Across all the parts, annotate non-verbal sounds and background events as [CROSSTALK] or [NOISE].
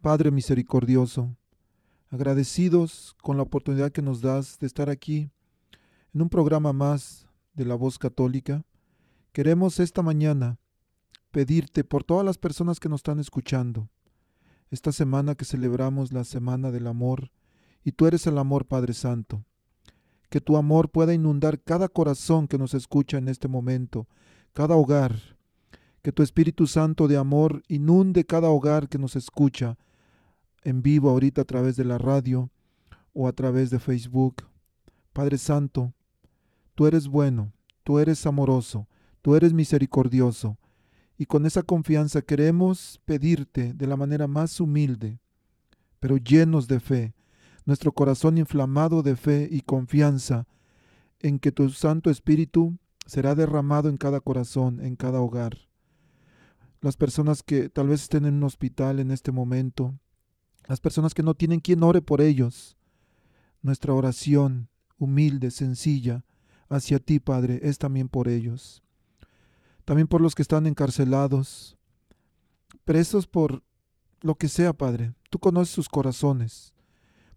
Padre misericordioso, agradecidos con la oportunidad que nos das de estar aquí en un programa más de la voz católica, queremos esta mañana pedirte por todas las personas que nos están escuchando, esta semana que celebramos la Semana del Amor, y tú eres el amor Padre Santo, que tu amor pueda inundar cada corazón que nos escucha en este momento, cada hogar, que tu Espíritu Santo de amor inunde cada hogar que nos escucha, en vivo ahorita a través de la radio o a través de Facebook. Padre Santo, tú eres bueno, tú eres amoroso, tú eres misericordioso, y con esa confianza queremos pedirte de la manera más humilde, pero llenos de fe, nuestro corazón inflamado de fe y confianza en que tu Santo Espíritu será derramado en cada corazón, en cada hogar. Las personas que tal vez estén en un hospital en este momento, las personas que no tienen quien ore por ellos. Nuestra oración humilde, sencilla, hacia ti, Padre, es también por ellos. También por los que están encarcelados, presos por lo que sea, Padre. Tú conoces sus corazones,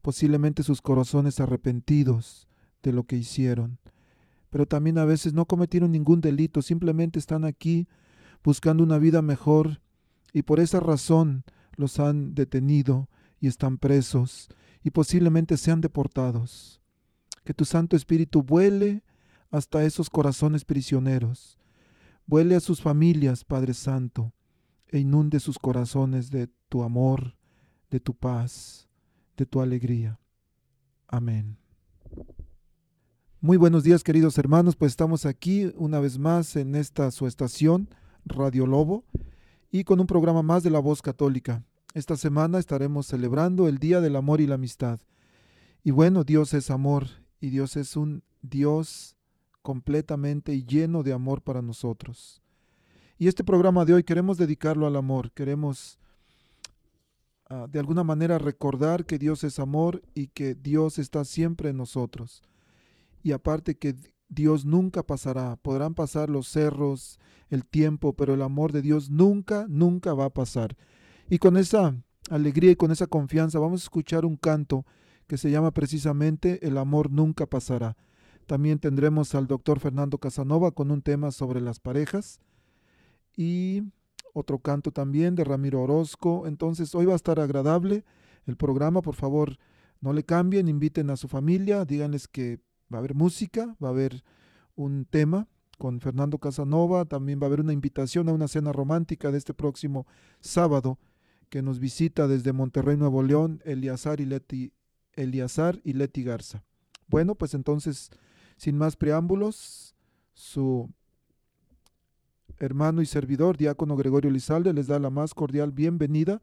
posiblemente sus corazones arrepentidos de lo que hicieron. Pero también a veces no cometieron ningún delito, simplemente están aquí buscando una vida mejor y por esa razón los han detenido y están presos y posiblemente sean deportados. Que tu Santo Espíritu vuele hasta esos corazones prisioneros, vuele a sus familias, Padre Santo, e inunde sus corazones de tu amor, de tu paz, de tu alegría. Amén. Muy buenos días queridos hermanos, pues estamos aquí una vez más en esta su estación, Radio Lobo, y con un programa más de la voz católica. Esta semana estaremos celebrando el Día del Amor y la Amistad. Y bueno, Dios es amor y Dios es un Dios completamente lleno de amor para nosotros. Y este programa de hoy queremos dedicarlo al amor, queremos uh, de alguna manera recordar que Dios es amor y que Dios está siempre en nosotros. Y aparte que Dios nunca pasará, podrán pasar los cerros, el tiempo, pero el amor de Dios nunca, nunca va a pasar. Y con esa alegría y con esa confianza vamos a escuchar un canto que se llama precisamente El amor nunca pasará. También tendremos al doctor Fernando Casanova con un tema sobre las parejas y otro canto también de Ramiro Orozco. Entonces hoy va a estar agradable el programa, por favor no le cambien, inviten a su familia, díganles que va a haber música, va a haber un tema con Fernando Casanova, también va a haber una invitación a una cena romántica de este próximo sábado que nos visita desde Monterrey, Nuevo León, Eliazar y Leti, Eliazar y Leti Garza. Bueno, pues entonces, sin más preámbulos, su hermano y servidor, diácono Gregorio Lizalde, les da la más cordial bienvenida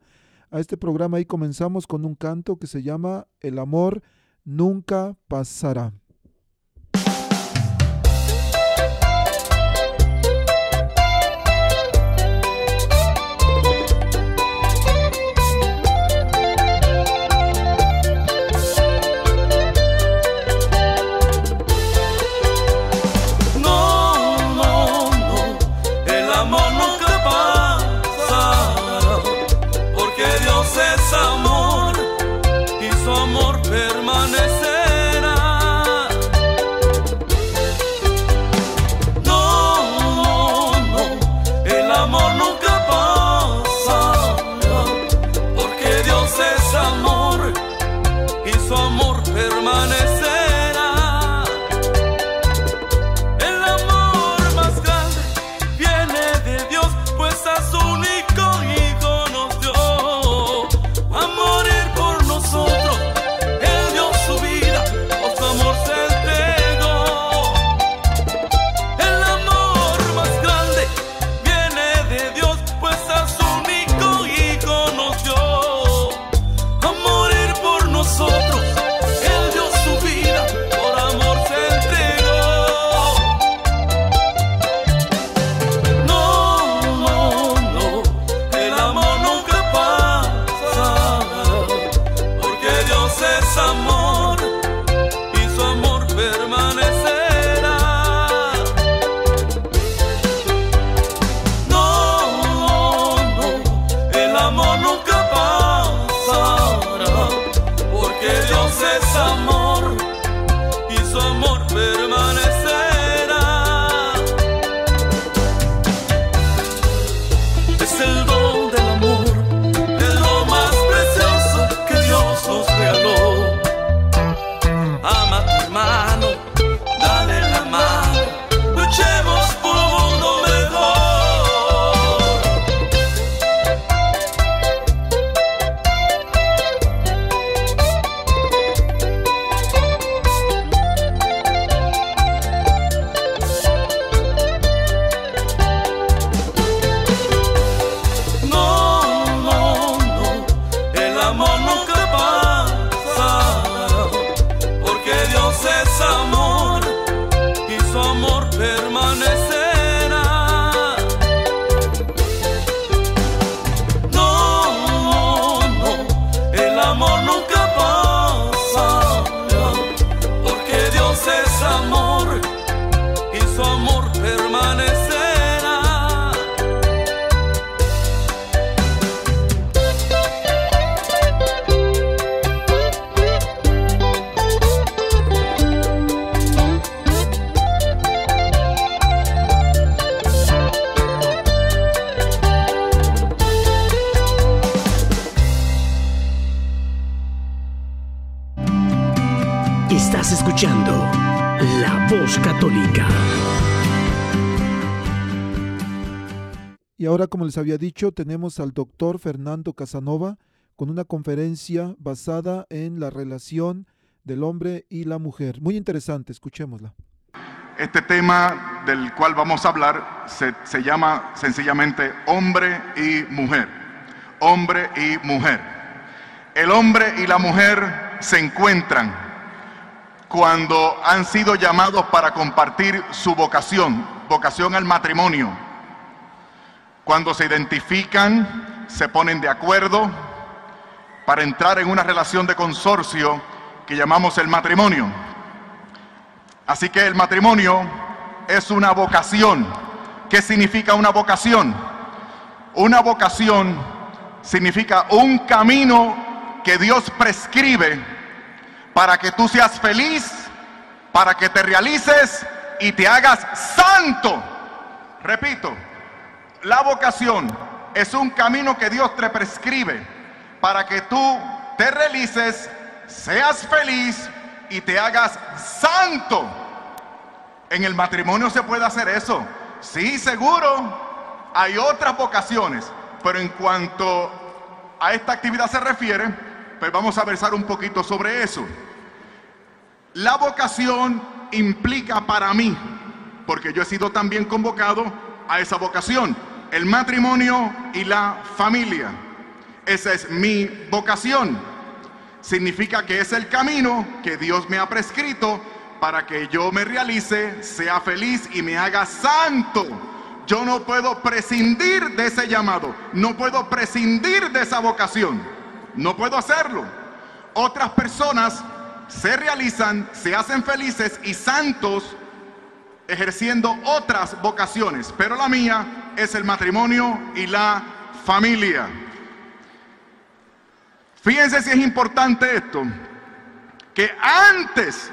a este programa y comenzamos con un canto que se llama El amor nunca pasará. Les había dicho, tenemos al doctor Fernando Casanova con una conferencia basada en la relación del hombre y la mujer. Muy interesante, escuchémosla. Este tema del cual vamos a hablar se, se llama sencillamente hombre y mujer. Hombre y mujer. El hombre y la mujer se encuentran cuando han sido llamados para compartir su vocación, vocación al matrimonio cuando se identifican, se ponen de acuerdo para entrar en una relación de consorcio que llamamos el matrimonio. Así que el matrimonio es una vocación. ¿Qué significa una vocación? Una vocación significa un camino que Dios prescribe para que tú seas feliz, para que te realices y te hagas santo. Repito, la vocación es un camino que Dios te prescribe para que tú te realices, seas feliz y te hagas santo. En el matrimonio se puede hacer eso. Sí, seguro. Hay otras vocaciones, pero en cuanto a esta actividad se refiere, pues vamos a versar un poquito sobre eso. La vocación implica para mí, porque yo he sido también convocado a esa vocación el matrimonio y la familia. Esa es mi vocación. Significa que es el camino que Dios me ha prescrito para que yo me realice, sea feliz y me haga santo. Yo no puedo prescindir de ese llamado, no puedo prescindir de esa vocación, no puedo hacerlo. Otras personas se realizan, se hacen felices y santos ejerciendo otras vocaciones, pero la mía es el matrimonio y la familia. Fíjense si es importante esto, que antes,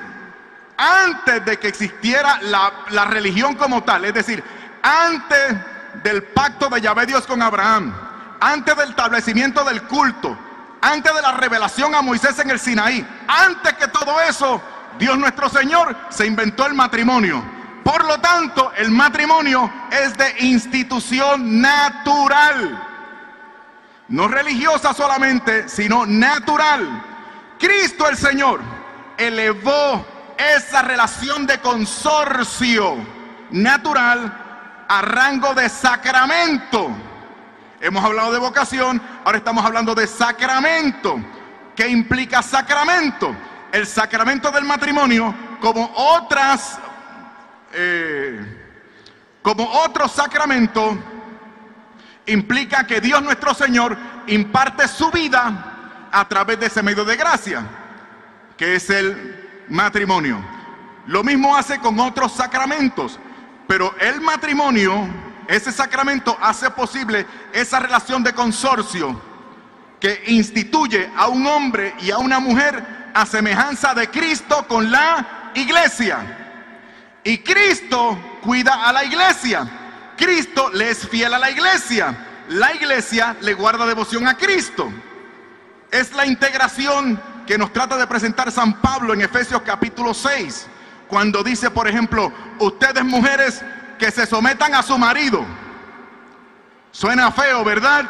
antes de que existiera la, religión como tal, es decir, antes del pacto de Yahvé Dios con Abraham, antes del establecimiento del culto, antes de la revelación a Moisés en el Sinaí, antes que todo eso, Dios nuestro Señor se inventó el matrimonio. Por lo tanto, el matrimonio es de institución natural. No religiosa solamente, sino natural. Cristo el Señor elevó esa relación de consorcio natural a rango de sacramento. Hemos hablado de vocación, ahora estamos hablando de sacramento. ¿Qué implica sacramento? El sacramento del matrimonio, como otras eh, como otro sacramento, implica que Dios nuestro Señor imparte su vida a través de ese medio de gracia, que es el matrimonio. Lo mismo hace con otros sacramentos, pero el matrimonio, ese sacramento hace posible esa relación de consorcio que instituye a un hombre y a una mujer a semejanza de Cristo con la iglesia. Y Cristo cuida a la iglesia. Cristo le es fiel a la iglesia. La iglesia le guarda devoción a Cristo. Es la integración que nos trata de presentar San Pablo en Efesios capítulo 6, cuando dice, por ejemplo, ustedes mujeres que se sometan a su marido. Suena feo, ¿verdad?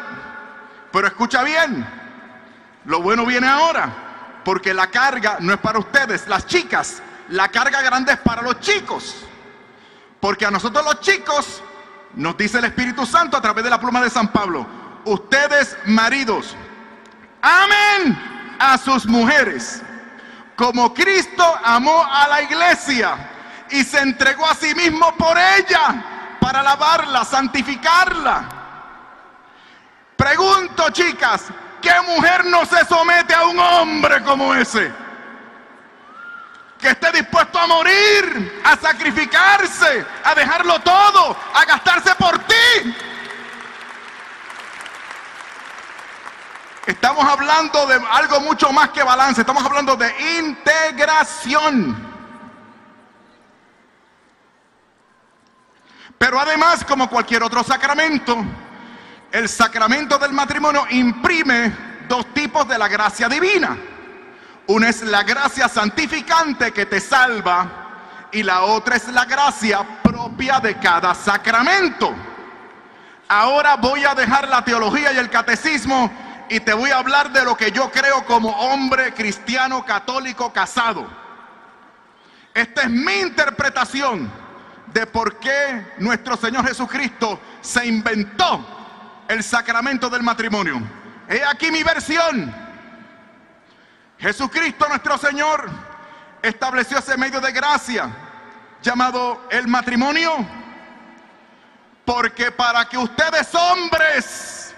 Pero escucha bien, lo bueno viene ahora, porque la carga no es para ustedes, las chicas, la carga grande es para los chicos. Porque a nosotros los chicos, nos dice el Espíritu Santo a través de la pluma de San Pablo, ustedes maridos, amen a sus mujeres, como Cristo amó a la iglesia y se entregó a sí mismo por ella para lavarla, santificarla. Pregunto, chicas, ¿qué mujer no se somete a un hombre como ese? Que esté dispuesto a morir, a sacrificarse, a dejarlo todo, a gastarse por ti. Estamos hablando de algo mucho más que balance, estamos hablando de integración. Pero además, como cualquier otro sacramento, el sacramento del matrimonio imprime dos tipos de la gracia divina. Una es la gracia santificante que te salva y la otra es la gracia propia de cada sacramento. Ahora voy a dejar la teología y el catecismo y te voy a hablar de lo que yo creo como hombre cristiano católico casado. Esta es mi interpretación de por qué nuestro Señor Jesucristo se inventó el sacramento del matrimonio. He aquí mi versión. Jesucristo nuestro Señor estableció ese medio de gracia llamado el matrimonio porque para que ustedes hombres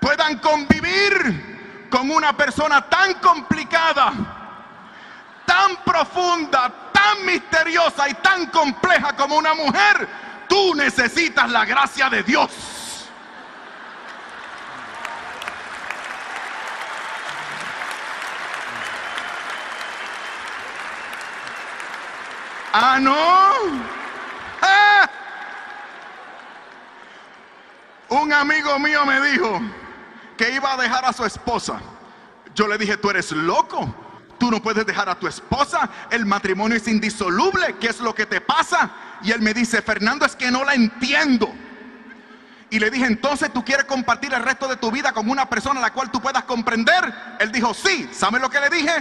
puedan convivir con una persona tan complicada, tan profunda, tan misteriosa y tan compleja como una mujer, tú necesitas la gracia de Dios. Ah, no. Ah. Un amigo mío me dijo que iba a dejar a su esposa. Yo le dije, tú eres loco. Tú no puedes dejar a tu esposa. El matrimonio es indisoluble. ¿Qué es lo que te pasa? Y él me dice, Fernando, es que no la entiendo. Y le dije, entonces tú quieres compartir el resto de tu vida con una persona a la cual tú puedas comprender. Él dijo, sí. ¿Sabes lo que le dije?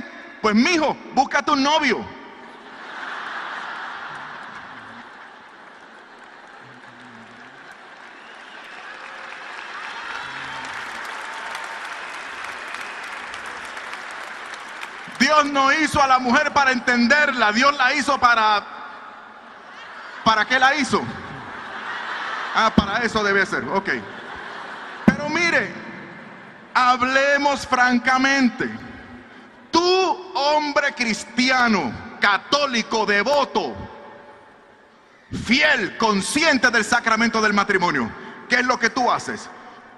Pues mijo, búscate un novio. Dios no hizo a la mujer para entenderla, Dios la hizo para... ¿Para qué la hizo? Ah, para eso debe ser, ok. Pero mire, hablemos francamente. Tú, hombre cristiano, católico, devoto, fiel, consciente del sacramento del matrimonio, ¿qué es lo que tú haces?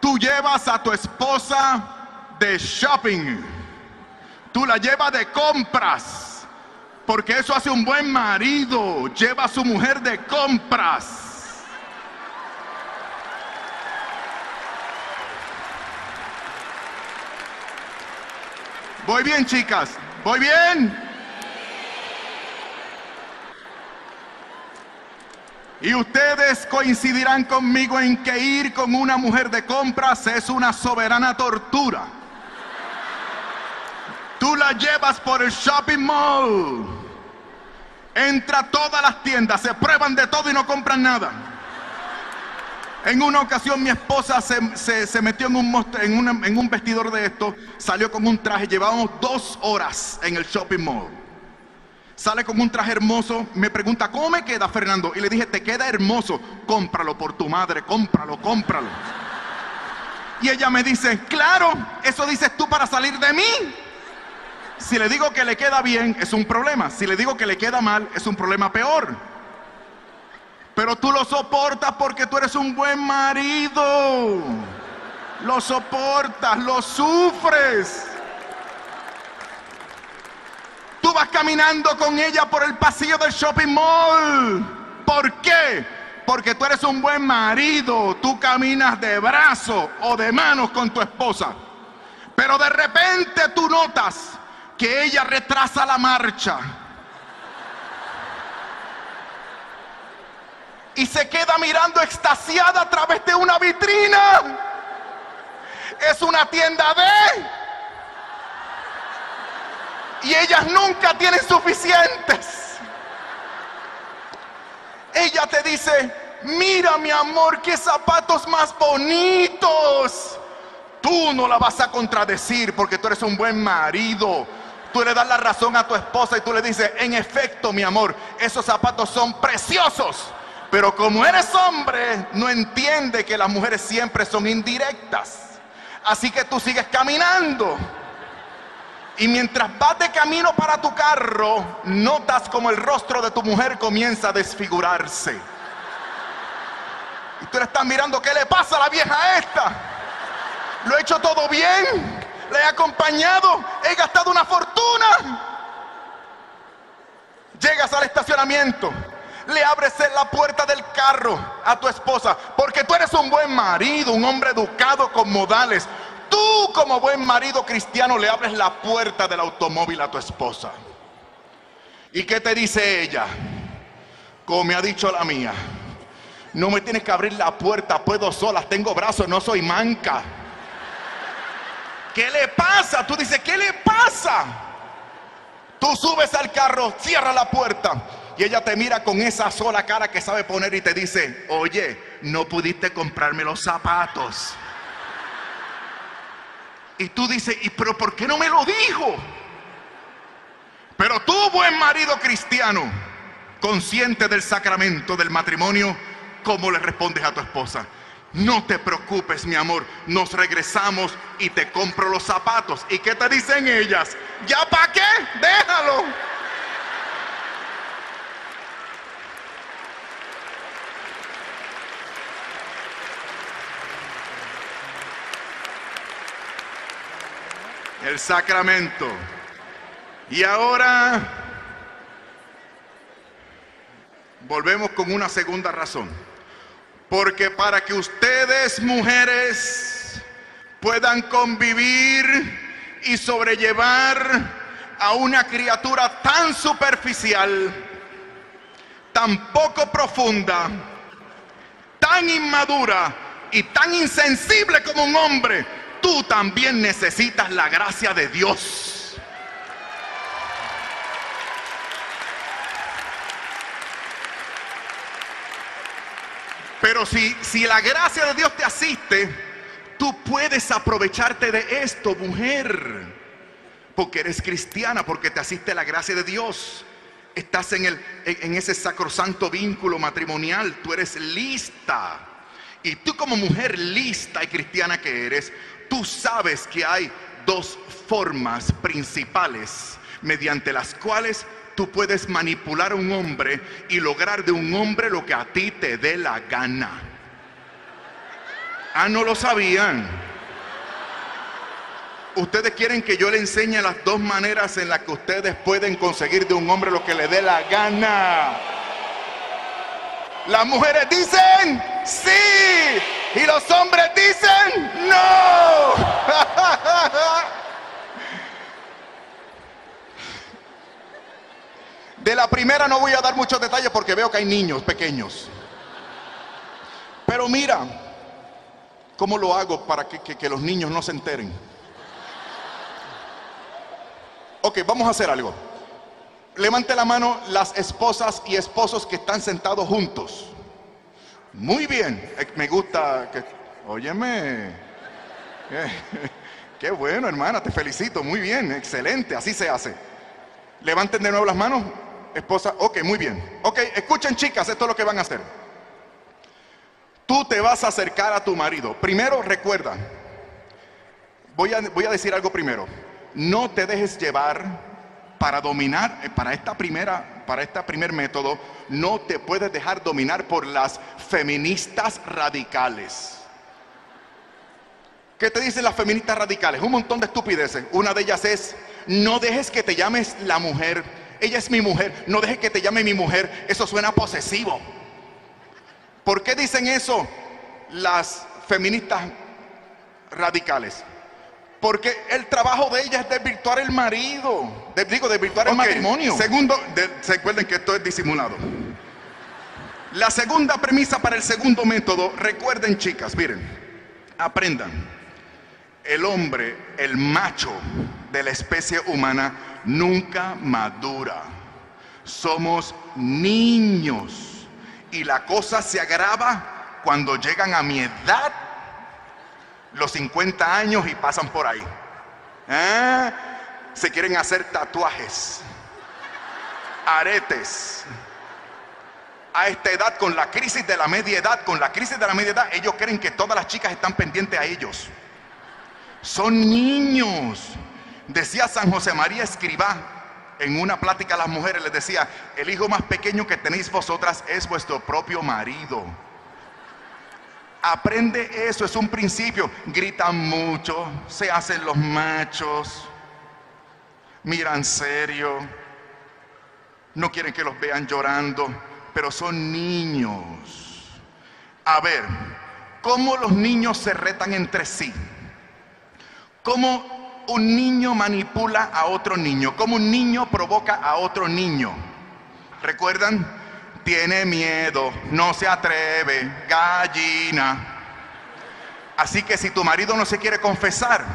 Tú llevas a tu esposa de shopping Tú la llevas de compras. Porque eso hace un buen marido. Lleva a su mujer de compras. Voy bien, chicas. Voy bien. Y ustedes coincidirán conmigo en que ir con una mujer de compras es una soberana tortura. Tú la llevas por el shopping mall. Entra a todas las tiendas, se prueban de todo y no compran nada. En una ocasión mi esposa se, metió en un, en, en un vestidor de esto, salió con un traje, llevábamos dos horas en el shopping mall. Sale con un traje hermoso, me pregunta, ¿cómo me queda Fernando? Y le dije, te queda hermoso, cómpralo por tu madre, cómpralo, cómpralo. Y ella me dice, claro, eso dices tú para salir de mí. Si le digo que le queda bien, es un problema. Si le digo que le queda mal, es un problema peor. Pero tú lo soportas porque tú eres un buen marido. lo soportas, lo sufres. Tú vas caminando con ella por el pasillo del shopping mall. ¿Por qué? Porque tú eres un buen marido. Tú caminas de brazo o de manos con tu esposa. Pero de repente tú notas que ella retrasa la marcha. Y se queda mirando extasiada a través de una vitrina. Es una tienda de y ellas nunca tienen suficientes. Ella te dice, mira mi amor, qué zapatos más bonitos. Tú no la vas a contradecir porque tú eres un buen marido. Tú le das la razón a tu esposa y tú le dices, en efecto, mi amor, esos zapatos son preciosos. Pero como eres hombre, no entiende que las mujeres siempre son indirectas. Así que tú sigues caminando. Y mientras vas de camino para tu carro, notas como el rostro de tu mujer comienza a desfigurarse. Y tú le estás mirando, ¿qué le pasa a la vieja esta? Lo he hecho todo bien, le he acompañado, he gastado una fortuna. Llegas al estacionamiento, le abres la puerta del carro a tu esposa, porque tú eres un buen marido, un hombre educado con modales, Tú como buen marido cristiano le abres la puerta del automóvil a tu esposa. ¿Y qué te dice ella? Como me ha dicho la mía. No me tienes que abrir la puerta, puedo sola, tengo brazos, no soy manca. ¿Qué le pasa? Tú dices, ¿qué le pasa? Tú subes al carro, cierra la puerta y ella te mira con esa sola cara que sabe poner y te dice, oye, no pudiste comprarme los zapatos. Y tú dices, ¿y pero por qué no me lo dijo? Pero tú, buen marido cristiano, consciente del sacramento del matrimonio, ¿cómo le respondes a tu esposa? No te preocupes, mi amor, nos regresamos y te compro los zapatos. ¿Y qué te dicen ellas? ¿Ya para qué? Déjalo. el sacramento. Y ahora volvemos con una segunda razón. Porque para que ustedes mujeres puedan convivir y sobrellevar a una criatura tan superficial, tan poco profunda, tan inmadura y tan insensible como un hombre, tú también necesitas la gracia de Dios. Pero si, si la gracia de Dios te asiste, tú puedes aprovecharte de esto, mujer. Porque eres cristiana, porque te asiste la gracia de Dios. Estás en, el, en ese sacrosanto vínculo matrimonial. Tú eres lista. Y tú como mujer lista y cristiana que eres, Tú sabes que hay dos formas principales mediante las cuales tú puedes manipular a un hombre y lograr de un hombre lo que a ti te dé la gana. Ah, no lo sabían. Ustedes quieren que yo le enseñe las dos maneras en las que ustedes pueden conseguir de un hombre lo que le dé la gana. Las mujeres dicen sí y los hombres dicen no. [LAUGHS] De la primera no voy a dar muchos detalles porque veo que hay niños pequeños. Pero mira, ¿cómo lo hago para que, los niños no se enteren? Ok, vamos a hacer algo. Levante la mano las esposas y esposos que están sentados juntos. Muy bien, eh, me gusta que, óyeme, [LAUGHS] qué bueno hermana, te felicito, muy bien, excelente, así se hace. Levanten de nuevo las manos, esposa, ok, muy bien. Ok, escuchen chicas, esto es lo que van a hacer. Tú te vas a acercar a tu marido. Primero recuerda, voy a, voy a decir algo primero, no te dejes llevar para dominar, eh, para esta primera, para este primer método, no te puedes dejar dominar por las feministas radicales. ¿Qué te dicen las feministas radicales? Un montón de estupideces. Una de ellas es, no dejes que te llames la mujer. Ella es mi mujer. No dejes que te llame mi mujer. Eso suena posesivo. ¿Por qué dicen eso las feministas radicales? Porque el trabajo de ella es desvirtuar el marido. digo, desvirtuar el matrimonio. Segundo, se recuerden que esto es disimulado. La segunda premisa para el segundo método, recuerden chicas, miren, aprendan el hombre, el macho de la especie humana, nunca madura. Somos niños y la cosa se agrava cuando llegan a mi edad, los 50 años y pasan por ahí. ¿Eh? Se quieren hacer tatuajes, aretes. A esta edad, con la crisis de la media edad, con la crisis de la media edad, ellos creen que todas las chicas están pendientes a ellos. Son niños. Decía San José María Escribá en una plática a las mujeres, les decía, el hijo más pequeño que tenéis vosotras es vuestro propio marido. Aprende eso, es un principio. Gritan mucho, se hacen los machos, miran serio, no quieren que los vean llorando, pero son niños. A ver, ¿cómo los niños se retan entre sí? cómo un niño manipula a otro niño, cómo un niño provoca a otro niño. ¿Recuerdan? Tiene miedo, no se atreve, gallina. Así que si tu marido no se quiere confesar,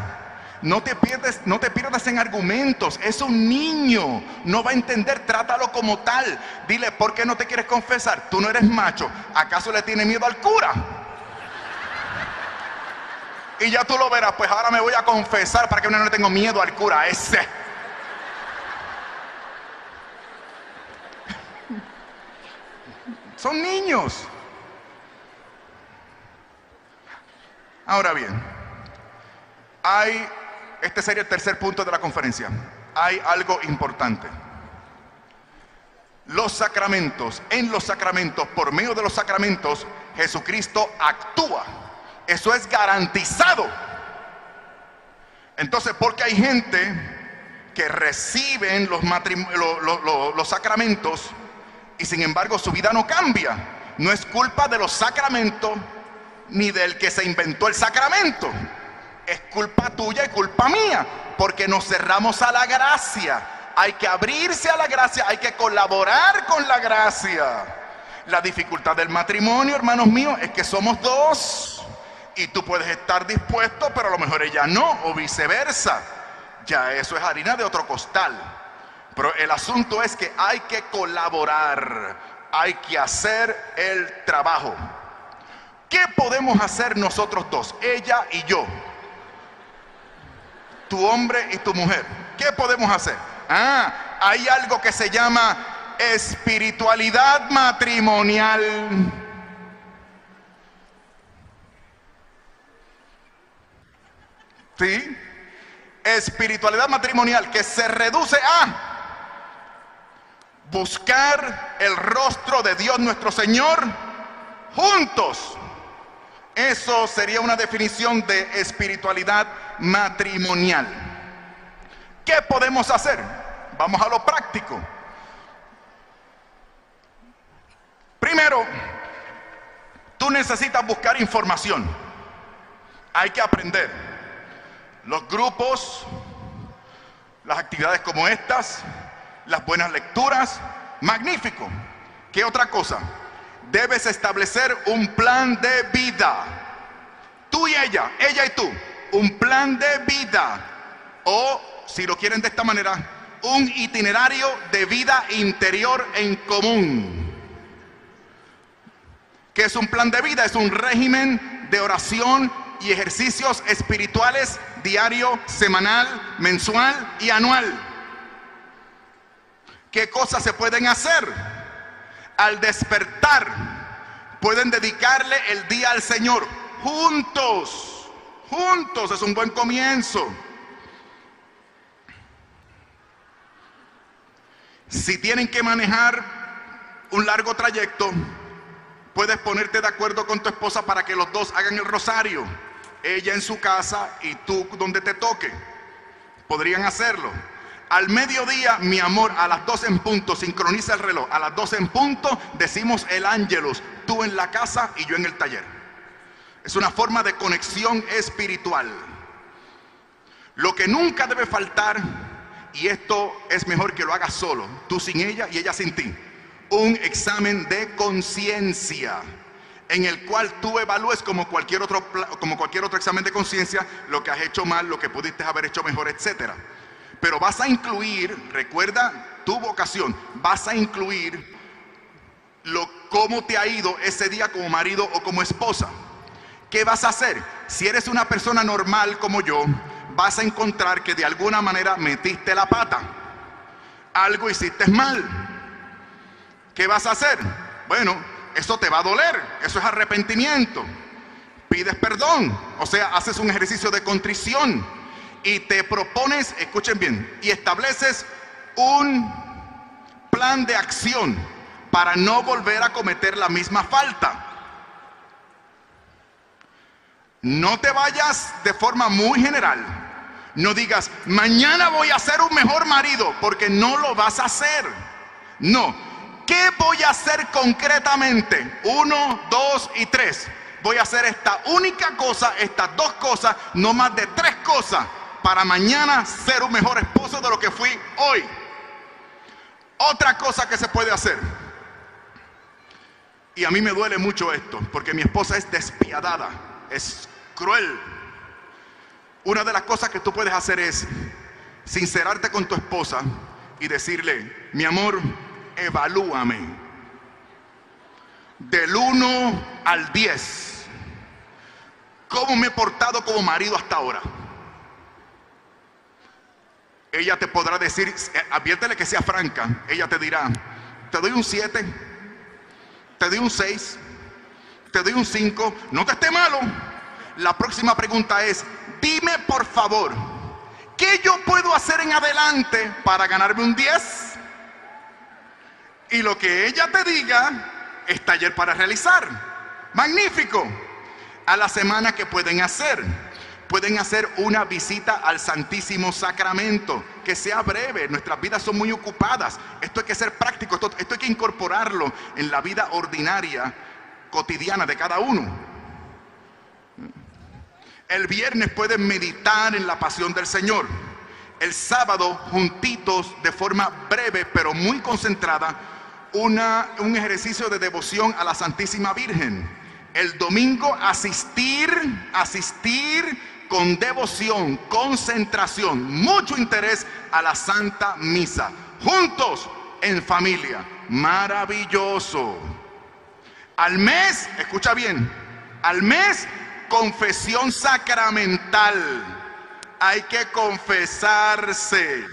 no te pierdes, no te pierdas en argumentos. Es un niño, no va a entender, trátalo como tal. Dile, ¿por qué no te quieres confesar? Tú no eres macho. ¿Acaso le tiene miedo al cura? Y ya tú lo verás, pues ahora me voy a confesar para que no le tengo miedo al cura ese. Son niños. Ahora bien, hay, este sería el tercer punto de la conferencia, hay algo importante. Los sacramentos, en los sacramentos, por medio de los sacramentos, Jesucristo actúa eso es garantizado. Entonces, porque hay gente que reciben los, los sacramentos y sin embargo su vida no cambia. No es culpa de los sacramentos ni del que se inventó el sacramento. Es culpa tuya y culpa mía, porque nos cerramos a la gracia. Hay que abrirse a la gracia, hay que colaborar con la gracia. La dificultad del matrimonio, hermanos míos, es que somos dos. Y tú puedes estar dispuesto, pero a lo mejor ella no, o viceversa. Ya eso es harina de otro costal. Pero el asunto es que hay que colaborar, hay que hacer el trabajo. ¿Qué podemos hacer nosotros dos, ella y yo? Tu hombre y tu mujer. ¿Qué podemos hacer? Ah, hay algo que se llama espiritualidad matrimonial. ¿Sí? Espiritualidad matrimonial que se reduce a buscar el rostro de Dios nuestro Señor juntos. Eso sería una definición de espiritualidad matrimonial. ¿Qué podemos hacer? Vamos a lo práctico. Primero, tú necesitas buscar información. Hay que aprender los grupos, las actividades como estas, las buenas lecturas, magnífico. ¿Qué otra cosa? Debes establecer un plan de vida. Tú y ella, ella y tú, un plan de vida. O, si lo quieren de esta manera, un itinerario de vida interior en común. ¿Qué es un plan de vida? Es un régimen de oración y ejercicios espirituales diario, semanal, mensual y anual. ¿Qué cosas se pueden hacer? Al despertar, pueden dedicarle el día al Señor juntos. Juntos es un buen comienzo. Si tienen que manejar un largo trayecto, puedes ponerte de acuerdo con tu esposa para que los dos hagan el rosario ella en su casa y tú donde te toque. Podrían hacerlo. Al mediodía, mi amor, a las 12 en punto, sincroniza el reloj. A las 12 en punto decimos el ángelus, tú en la casa y yo en el taller. Es una forma de conexión espiritual. Lo que nunca debe faltar, y esto es mejor que lo hagas solo, tú sin ella y ella sin ti, un examen de conciencia en el cual tú evalúes como cualquier otro, como cualquier otro examen de conciencia lo que has hecho mal, lo que pudiste haber hecho mejor, etcétera. Pero vas a incluir, recuerda tu vocación, vas a incluir lo cómo te ha ido ese día como marido o como esposa. ¿Qué vas a hacer? Si eres una persona normal como yo, vas a encontrar que de alguna manera metiste la pata. Algo hiciste mal. ¿Qué vas a hacer? Bueno, eso te va a doler, eso es arrepentimiento. Pides perdón, o sea, haces un ejercicio de contrición y te propones, escuchen bien, y estableces un plan de acción para no volver a cometer la misma falta. No te vayas de forma muy general. No digas, mañana voy a ser un mejor marido, porque no lo vas a hacer. No, ¿Qué voy a hacer concretamente? Uno, dos y tres. Voy a hacer esta única cosa, estas dos cosas, no más de tres cosas, para mañana ser un mejor esposo de lo que fui hoy. Otra cosa que se puede hacer. Y a mí me duele mucho esto, porque mi esposa es despiadada, es cruel. Una de las cosas que tú puedes hacer es sincerarte con tu esposa y decirle, mi amor, evalúame. Del 1 al 10. ¿Cómo me he portado como marido hasta ahora? Ella te podrá decir, adviértele que sea franca. Ella te dirá, te doy un 7, te doy un 6, te doy un 5. No te esté malo. La próxima pregunta es, dime por favor, ¿qué yo puedo hacer en adelante para ganarme un 10? Y lo que ella te diga es taller para realizar. Magnífico. A la semana que pueden hacer. Pueden hacer una visita al Santísimo Sacramento, que sea breve. Nuestras vidas son muy ocupadas. Esto hay que ser práctico, esto, esto hay que incorporarlo en la vida ordinaria, cotidiana de cada uno. El viernes pueden meditar en la pasión del Señor. El sábado, juntitos, de forma breve pero muy concentrada, un ejercicio de devoción a la Santísima Virgen. El domingo asistir, asistir con devoción, concentración, mucho interés a la Santa Misa. Juntos en familia. Maravilloso. Al mes, escucha bien, al mes confesión sacramental. Hay que confesarse.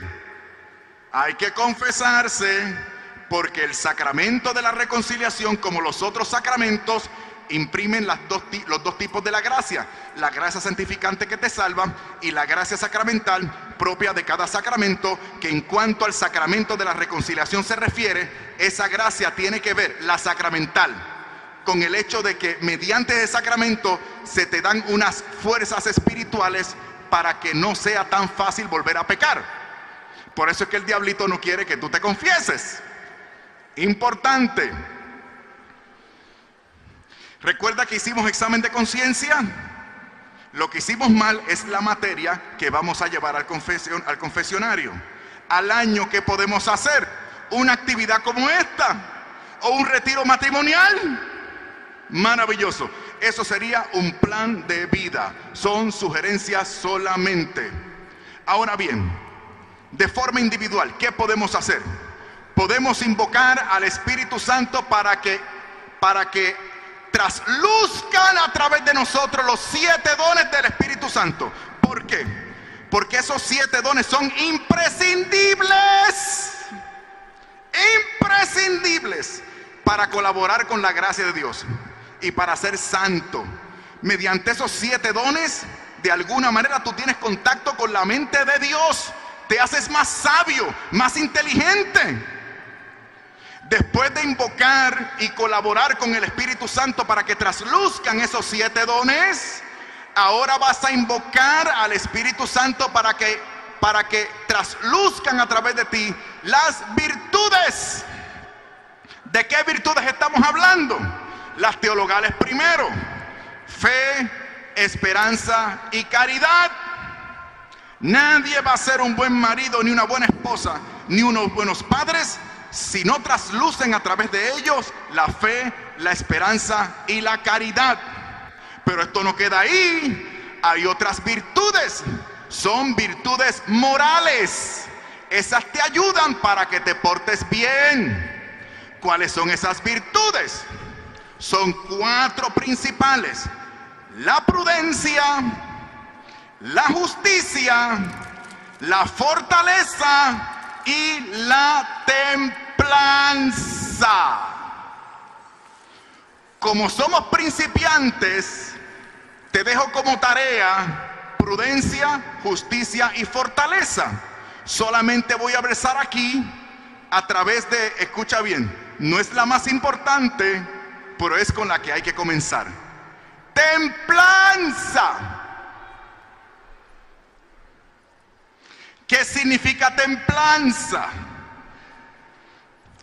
Hay que confesarse porque el sacramento de la reconciliación, como los otros sacramentos, imprimen los dos tipos de la gracia, la gracia santificante que te salva y la gracia sacramental propia de cada sacramento, que en cuanto al sacramento de la reconciliación se refiere, esa gracia tiene que ver, la sacramental, con el hecho de que mediante ese sacramento se te dan unas fuerzas espirituales para que no sea tan fácil volver a pecar. Por eso es que el diablito no quiere que tú te confieses. Importante. ¿Recuerda que hicimos examen de conciencia? Lo que hicimos mal es la materia que vamos a llevar al, al confesionario. Al año, ¿qué podemos hacer? Una actividad como esta o un retiro matrimonial. Maravilloso. Eso sería un plan de vida. Son sugerencias solamente. Ahora bien, de forma individual, ¿qué podemos hacer? Podemos invocar al Espíritu Santo para que, para que trasluzcan a través de nosotros los siete dones del Espíritu Santo. ¿Por qué? Porque esos siete dones son imprescindibles. Imprescindibles para colaborar con la gracia de Dios y para ser santo. Mediante esos siete dones, de alguna manera tú tienes contacto con la mente de Dios. Te haces más sabio, más inteligente. Después de invocar y colaborar con el Espíritu Santo para que trasluzcan esos siete dones, ahora vas a invocar al Espíritu Santo para que para que trasluzcan a través de ti las virtudes. ¿De qué virtudes estamos hablando? Las teologales primero. Fe, esperanza y caridad. Nadie va a ser un buen marido, ni una buena esposa, ni unos buenos padres si no traslucen a través de ellos la fe, la esperanza y la caridad. Pero esto no queda ahí. Hay otras virtudes. Son virtudes morales. Esas te ayudan para que te portes bien. ¿Cuáles son esas virtudes? Son cuatro principales. La prudencia, la justicia, la fortaleza y la templanza. Como somos principiantes, te dejo como tarea prudencia, justicia y fortaleza. Solamente voy a versar aquí a través de, escucha bien, no es la más importante, pero es con la que hay que comenzar. Templanza. ¿Qué significa templanza?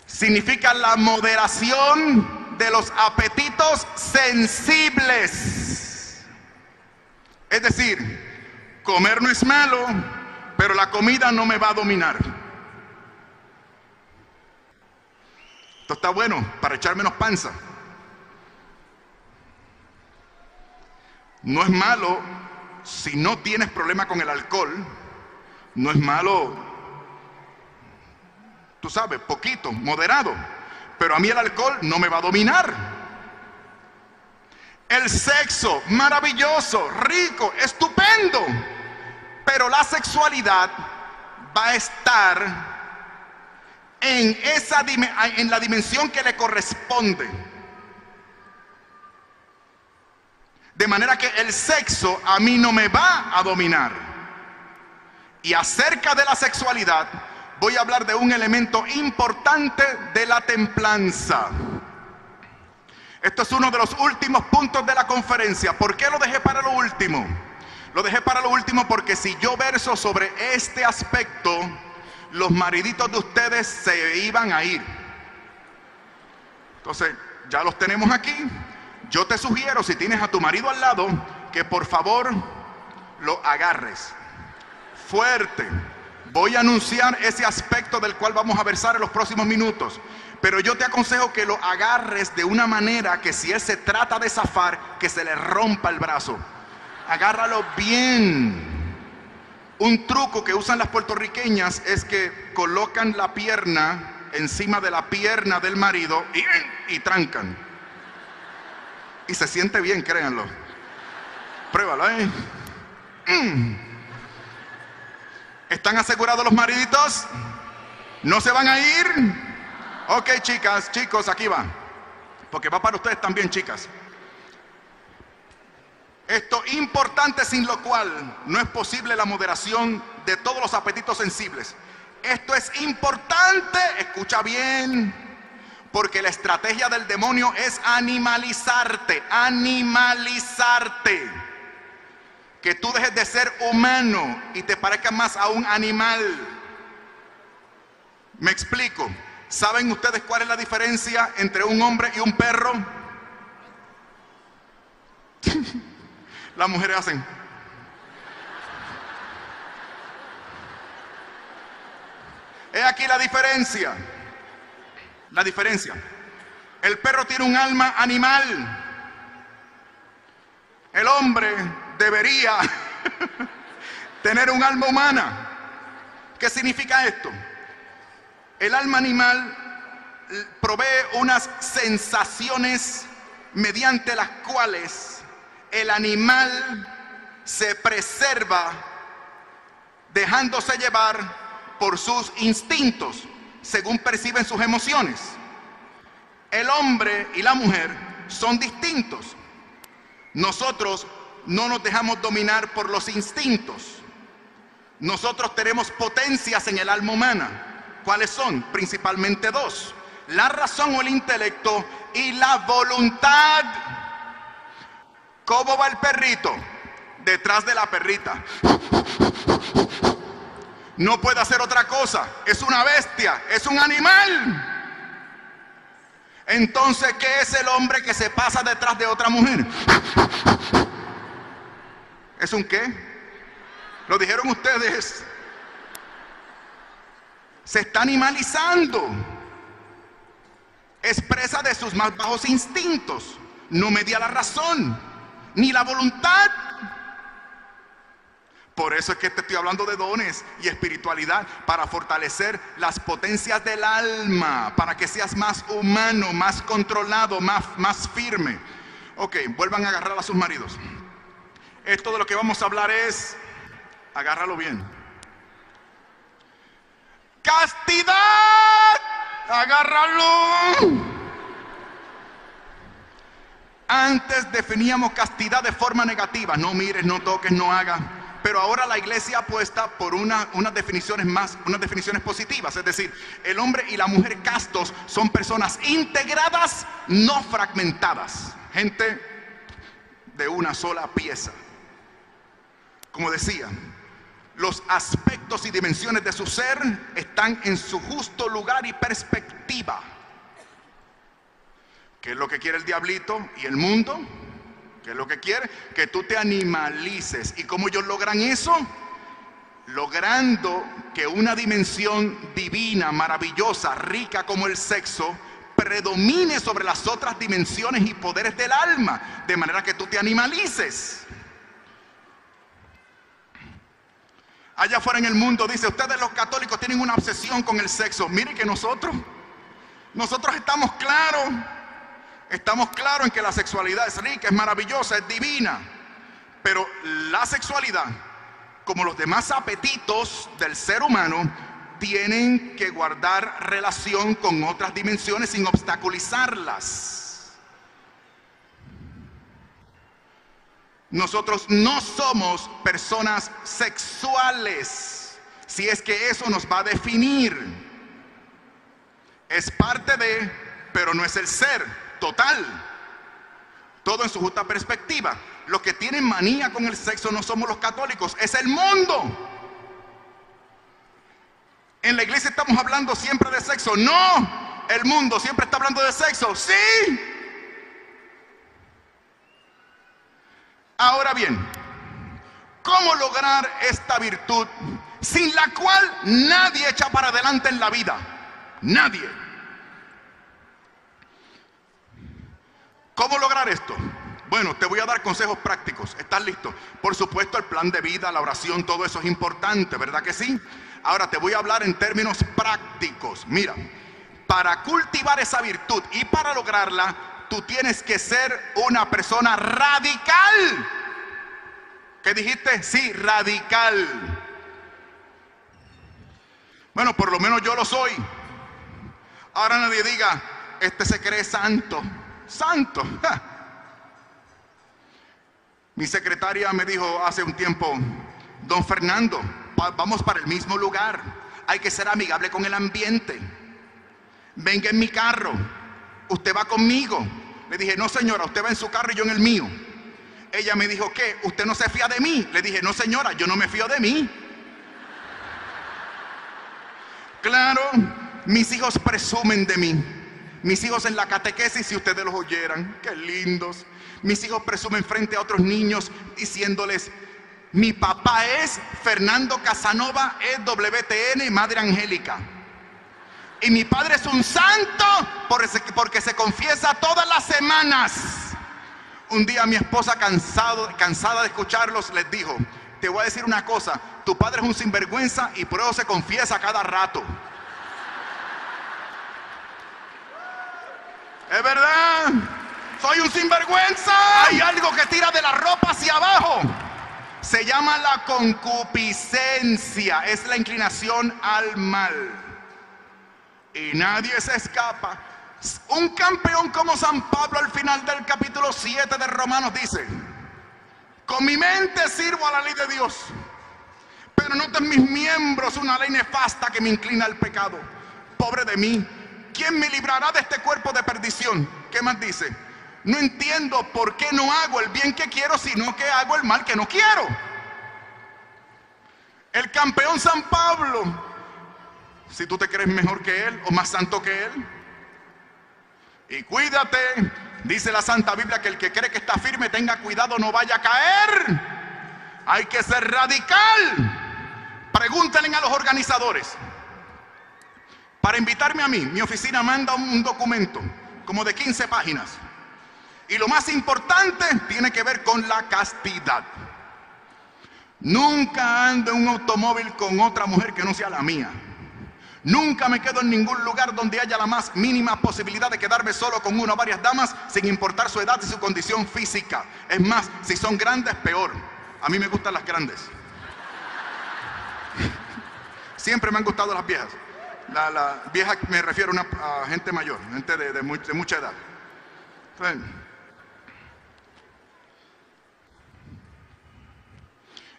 Significa la moderación de los apetitos sensibles. Es decir, comer no es malo, pero la comida no me va a dominar. Esto está bueno para echar menos panza. No es malo si no tienes problema con el alcohol. No es malo, tú sabes, poquito, moderado. Pero a mí el alcohol no me va a dominar. El sexo, maravilloso, rico, estupendo. Pero la sexualidad va a estar en, esa, en la dimensión que le corresponde. De manera que el sexo a mí no me va a dominar. Y acerca de la sexualidad voy a hablar de un elemento importante de la templanza. Esto es uno de los últimos puntos de la conferencia. ¿Por qué lo dejé para lo último? Lo dejé para lo último porque si yo verso sobre este aspecto, los mariditos de ustedes se iban a ir. Entonces, ya los tenemos aquí. Yo te sugiero, si tienes a tu marido al lado, que por favor lo agarres fuerte. Voy a anunciar ese aspecto del cual vamos a versar en los próximos minutos. Pero yo te aconsejo que lo agarres de una manera que si él se trata de zafar, que se le rompa el brazo agárralo bien. Un truco que usan las puertorriqueñas es que colocan la pierna encima de la pierna del marido y, trancan. Y se siente bien, créanlo. Pruébalo, ¿eh? Mm. ¿Están asegurados los mariditos? ¿No se van a ir? Ok, chicas, chicos, aquí va. Porque va para ustedes también, chicas. Esto importante sin lo cual no es posible la moderación de todos los apetitos sensibles. Esto es importante, escucha bien, porque la estrategia del demonio es animalizarte, animalizarte. Que tú dejes de ser humano y te parezcas más a un animal. Me explico. ¿Saben ustedes cuál es la diferencia entre un hombre y un perro? [LAUGHS] las mujeres hacen. Es aquí la diferencia. La diferencia. El perro tiene un alma animal. El hombre debería [LAUGHS] tener un alma humana. ¿Qué significa esto? El alma animal provee unas sensaciones mediante las cuales el animal se preserva dejándose llevar por sus instintos, según perciben sus emociones. El hombre y la mujer son distintos. Nosotros no nos dejamos dominar por los instintos. Nosotros tenemos potencias en el alma humana. ¿Cuáles son? Principalmente dos. La razón o el intelecto y la voluntad. ¿Cómo va el perrito? detrás de la perrita. No puede hacer otra cosa. Es una bestia, es un animal. Entonces, ¿qué es el hombre que se pasa detrás de otra mujer? ¿Es un qué? Lo dijeron ustedes. Se está animalizando. Expresa de sus más bajos instintos. No media la razón, ni la voluntad. Por eso es que te estoy hablando de dones y espiritualidad para fortalecer las potencias del alma, para que seas más humano, más controlado, más, más firme. Ok, vuelvan a agarrar a sus maridos. Esto de lo que vamos a hablar es, agárralo bien. Castidad, agárralo. Antes definíamos castidad de forma negativa. No mires, no toques, no hagas pero ahora la iglesia apuesta por una, unas definiciones más, unas definiciones positivas. Es decir, el hombre y la mujer castos son personas integradas, no fragmentadas. Gente de una sola pieza. Como decía, los aspectos y dimensiones de su ser están en su justo lugar y perspectiva. ¿Qué es lo que quiere el diablito y el mundo? ¿Qué es lo que quiere? Que tú te animalices. ¿Y cómo ellos logran eso? Logrando que una dimensión divina, maravillosa, rica como el sexo, predomine sobre las otras dimensiones y poderes del alma, de manera que tú te animalices. Allá afuera en el mundo dice, ustedes los católicos tienen una obsesión con el sexo. Mire que nosotros, nosotros estamos claros Estamos claros en que la sexualidad es rica, es maravillosa, es divina. Pero la sexualidad, como los demás apetitos del ser humano, tienen que guardar relación con otras dimensiones sin obstaculizarlas. Nosotros no somos personas sexuales, si es que eso nos va a definir. Es parte de, pero no es el ser total. Todo en su justa perspectiva. Los que tienen manía con el sexo no somos los católicos, es el mundo. En la iglesia estamos hablando siempre de sexo. No, el mundo siempre está hablando de sexo. Sí. Ahora bien, ¿cómo lograr esta virtud sin la cual nadie echa para adelante en la vida? Nadie. ¿Cómo lograr esto? Bueno, te voy a dar consejos prácticos. ¿Estás listo? Por supuesto, el plan de vida, la oración, todo eso es importante, ¿verdad que sí? Ahora te voy a hablar en términos prácticos. Mira, para cultivar esa virtud y para lograrla, tú tienes que ser una persona radical. ¿Qué dijiste? Sí, radical. Bueno, por lo menos yo lo soy. Ahora nadie diga, este se cree santo santo. Mi secretaria me dijo hace un tiempo, don Fernando, vamos para el mismo lugar. Hay que ser amigable con el ambiente. Venga en mi carro. Usted va conmigo. Le dije, no señora, usted va en su carro y yo en el mío. Ella me dijo, ¿qué? ¿Usted no se fía de mí? Le dije, no señora, yo no me fío de mí. Claro, mis hijos presumen de mí. Mis hijos en la catequesis, si ustedes los oyeran, qué lindos. Mis hijos presumen frente a otros niños diciéndoles, mi papá es Fernando Casanova, EWTN, Madre Angélica. Y mi padre es un santo porque se confiesa todas las semanas. Un día mi esposa cansado, cansada de escucharlos les dijo, te voy a decir una cosa, tu padre es un sinvergüenza y por eso se confiesa cada rato. Es verdad. Soy un sinvergüenza. Hay algo que tira de la ropa hacia abajo. Se llama la concupiscencia. Es la inclinación al mal. Y nadie se escapa. Un campeón como San Pablo al final del capítulo 7 de Romanos dice, con mi mente sirvo a la ley de Dios, pero no en mis miembros una ley nefasta que me inclina al pecado. Pobre de mí, ¿quién me librará de este cuerpo de perdición? ¿Qué más dice? No entiendo por qué no hago el bien que quiero, sino que hago el mal que no quiero. El campeón San Pablo, si tú te crees mejor que él o más santo que él. Y cuídate, dice la Santa Biblia, que el que cree que está firme tenga cuidado, no vaya a caer. Hay que ser radical. Pregúntenle a los organizadores. Para invitarme a mí, mi oficina manda un documento como de 15 páginas y lo más importante tiene que ver con la castidad. Nunca ando en un automóvil con otra mujer que no sea la mía. Nunca me quedo en ningún lugar donde haya la más mínima posibilidad de quedarme solo con una o varias damas sin importar su edad y su condición física. Es más, si son grandes, peor. A mí me gustan las grandes. [LAUGHS] Siempre me han gustado las viejas. La, vieja me refiero a, gente mayor, gente de, mucha edad.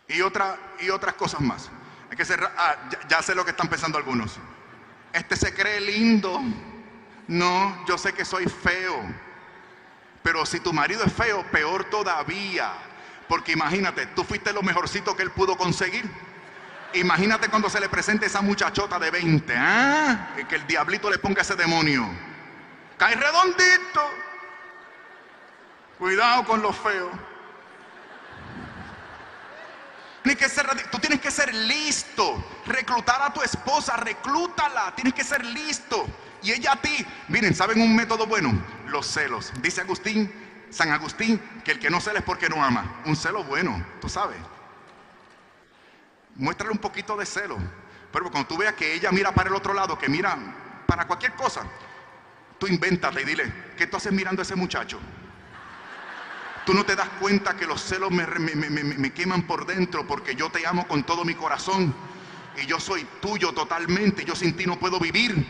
y, otra, y otras cosas más. Hay que cerrar. Ah, ya, sé lo que están pensando algunos. Este se cree lindo. No, yo sé que soy feo. Pero si tu marido es feo, peor todavía. Porque imagínate, tú fuiste lo mejorcito que él pudo conseguir. Imagínate cuando se le presente esa muchachota de 20, ¿ah? Que el diablito le ponga ese demonio. Cae redondito. Cuidado con los feos que ser, tú tienes que ser listo. Reclutar a tu esposa, reclútala. Tienes que ser listo. Y ella a ti. Miren, ¿saben un método bueno? Los celos. Dice Agustín, San Agustín, que el que no cela es porque no ama. Un celo bueno, tú sabes. Muéstrale un poquito de celo. Pero cuando tú veas que ella mira para el otro lado, que mira para cualquier cosa, tú invéntate y dile, ¿qué tú haces mirando a ese muchacho? Tú no te das cuenta que los celos me, queman por dentro porque yo te amo con todo mi corazón y yo soy tuyo totalmente. Yo sin ti no puedo vivir.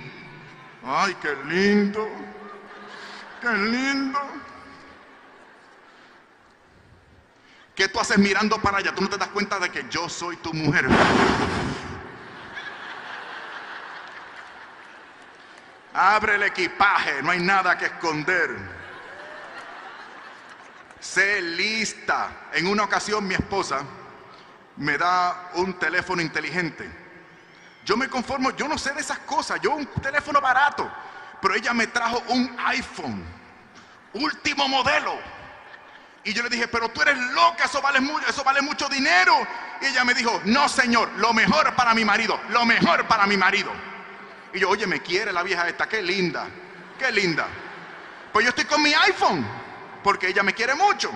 Ay, qué lindo. Qué lindo. ¿Qué tú haces mirando para allá? Tú no te das cuenta de que yo soy tu mujer. Abre el equipaje, no hay nada que esconder. Sé lista. En una ocasión mi esposa me da un teléfono inteligente. Yo me conformo, yo no sé de esas cosas, yo un teléfono barato, pero ella me trajo un iPhone, último modelo. Y yo le dije, pero tú eres loca, eso vale, mucho, eso vale mucho dinero. Y ella me dijo, no señor, lo mejor para mi marido, lo mejor para mi marido. Y yo, oye, me quiere la vieja esta, qué linda, qué linda. Pues yo estoy con mi iPhone porque ella me quiere mucho.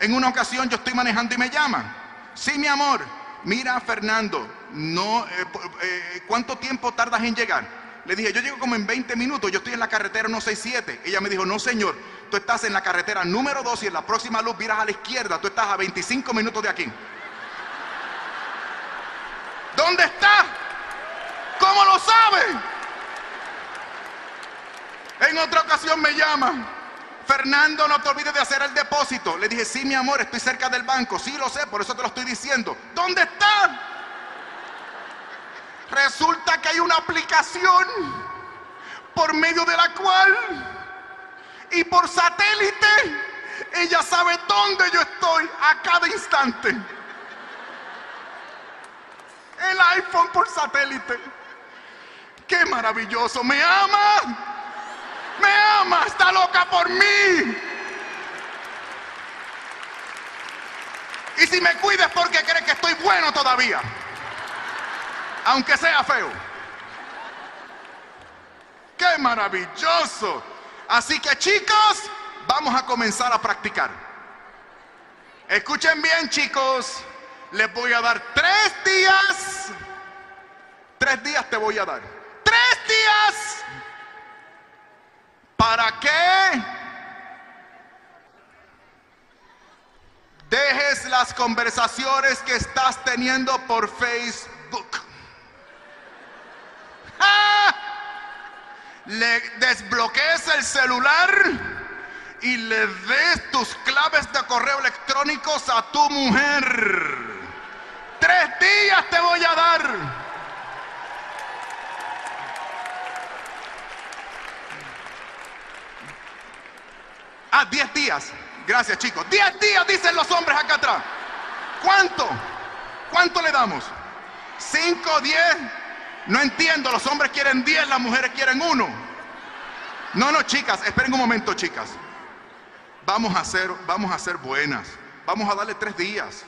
En una ocasión yo estoy manejando y me llama. Sí, mi amor. Mira, Fernando, eh, eh, ¿cuánto tiempo tardas en llegar? Le dije, yo llego como en 20 minutos, yo estoy en la carretera 167. Ella me dijo, no señor, tú estás en la carretera número 2 y en la próxima luz miras a la izquierda, tú estás a 25 minutos de aquí. ¿Dónde está? ¿Cómo lo sabe? En otra ocasión me llama. Fernando, no te olvides de hacer el depósito. Le dije, sí, mi amor, estoy cerca del banco. Sí, lo sé, por eso te lo estoy diciendo. ¿Dónde está? Resulta que hay una aplicación por medio de la cual y por satélite ella sabe dónde yo estoy a cada instante. El iPhone por satélite. Qué maravilloso. Me ama me ama, está loca por mí. Y si me cuides porque cree que estoy bueno todavía, aunque sea feo. ¡Qué maravilloso! Así que chicos, vamos a comenzar a practicar. Escuchen bien chicos, les voy a dar tres días. Tres días te voy a dar. Tres días ¿Para qué? Dejes las conversaciones que estás teniendo por Facebook. Le desbloquees el celular y le des tus claves de correo electrónicos a tu mujer. Tres días te voy a dar. Ah, Ah, 10 días. Gracias, chicos. 10 días dicen los hombres acá atrás. ¿Cuánto? ¿Cuánto le damos? ¿5, 10? No entiendo, los hombres quieren 10, las mujeres quieren uno. No, no, chicas, esperen un momento, chicas. Vamos a ser, vamos a ser buenas. Vamos a darle tres días.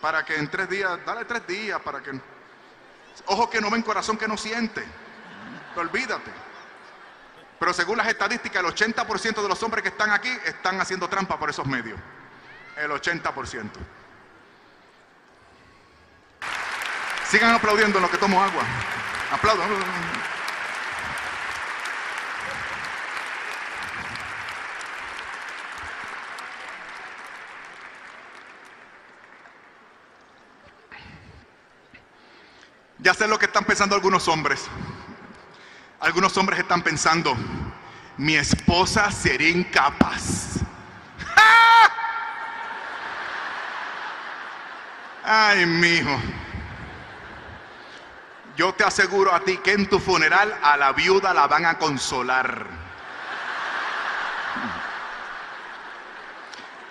Para que en tres días, dale tres días para que. Ojo que no ven, corazón que no siente. Olvídate. Pero según las estadísticas, el 80% de los hombres que están aquí están haciendo trampa por esos medios. El 80%. Sigan aplaudiendo en lo que tomo agua. Aplaudan. Ya sé lo que están pensando algunos hombres. Algunos hombres están pensando, mi esposa sería incapaz. Ay, mi hijo. Yo te aseguro a ti que en tu funeral a la viuda la van a consolar.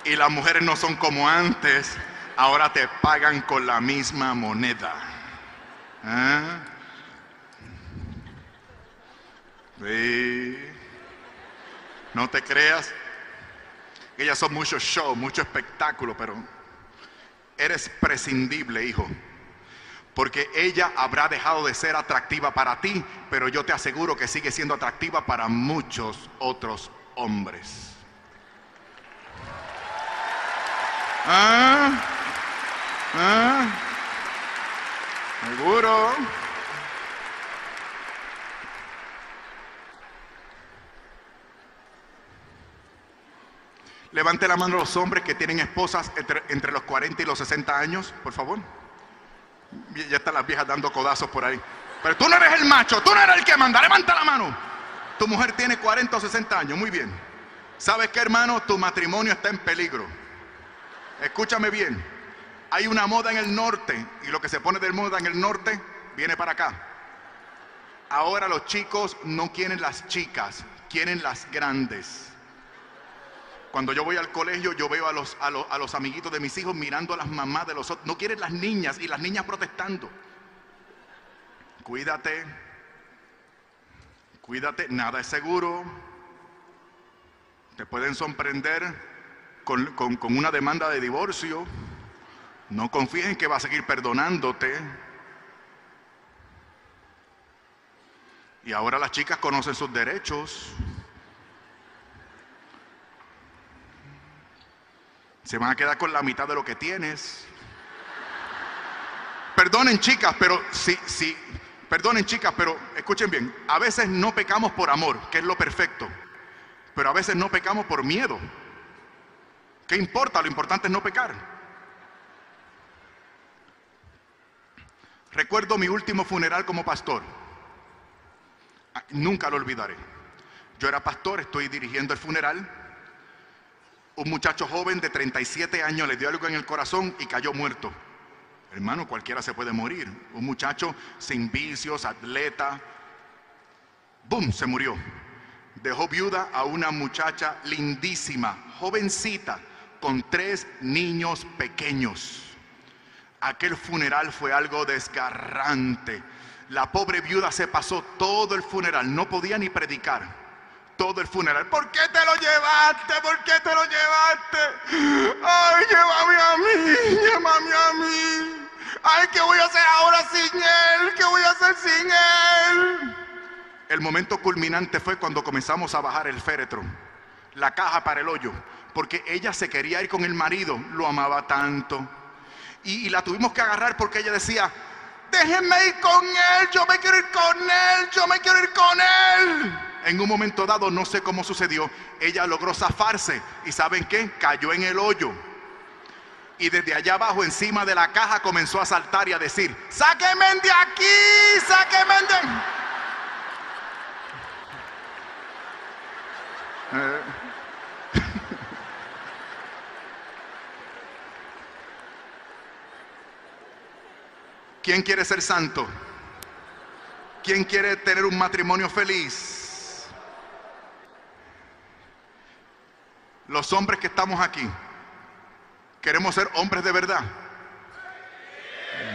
Y las mujeres no son como antes, ahora te pagan con la misma moneda. ¿Ah? No te creas. Ellas son mucho show, mucho espectáculo, pero eres prescindible, hijo. Porque ella habrá dejado de ser atractiva para ti, pero yo te aseguro que sigue siendo atractiva para muchos otros hombres. ¿Ah? ¿Ah? ¿Seguro? Levante la mano los hombres que tienen esposas entre, los 40 y los 60 años, por favor. Ya están las viejas dando codazos por ahí. Pero tú no eres el macho, tú no eres el que manda, levanta la mano. Tu mujer tiene 40 o 60 años, muy bien. ¿Sabes qué, hermano? Tu matrimonio está en peligro. Escúchame bien. Hay una moda en el norte y lo que se pone de moda en el norte viene para acá. Ahora los chicos no quieren las chicas, quieren las grandes. Cuando yo voy al colegio, yo veo a los, a, los, amiguitos de mis hijos mirando a las mamás de los otros. No quieren las niñas y las niñas protestando. Cuídate. Cuídate, nada es seguro. Te pueden sorprender con, con una demanda de divorcio. No confíes en que va a seguir perdonándote. Y ahora las chicas conocen sus derechos. Se van a quedar con la mitad de lo que tienes. Perdonen chicas, pero sí, sí, perdonen chicas, pero escuchen bien, a veces no pecamos por amor, que es lo perfecto, pero a veces no pecamos por miedo. ¿Qué importa? Lo importante es no pecar. Recuerdo mi último funeral como pastor. Ah, nunca lo olvidaré. Yo era pastor, estoy dirigiendo el funeral un muchacho joven de 37 años le dio algo en el corazón y cayó muerto. Hermano, cualquiera se puede morir. Un muchacho sin vicios, atleta. ¡Bum! Se murió. Dejó viuda a una muchacha lindísima, jovencita, con tres niños pequeños. Aquel funeral fue algo desgarrante. La pobre viuda se pasó todo el funeral, no podía ni predicar todo el funeral. ¿Por qué te lo llevaste? ¿Por qué te lo llevaste? Ay, llévame a mí, llévame a mí. Ay, ¿qué voy a hacer ahora sin él? ¿Qué voy a hacer sin él? El momento culminante fue cuando comenzamos a bajar el féretro, la caja para el hoyo, porque ella se quería ir con el marido, lo amaba tanto. Y, la tuvimos que agarrar porque ella decía, déjenme ir con él, yo me quiero ir con él, yo me quiero ir con él en un momento dado, no sé cómo sucedió, ella logró zafarse y ¿saben qué? Cayó en el hoyo. Y desde allá abajo, encima de la caja, comenzó a saltar y a decir, sáquenme de aquí, sáquenme de... Eh. [LAUGHS] ¿Quién quiere ser santo? ¿Quién quiere tener un matrimonio feliz? Los hombres que estamos aquí, queremos ser hombres de verdad.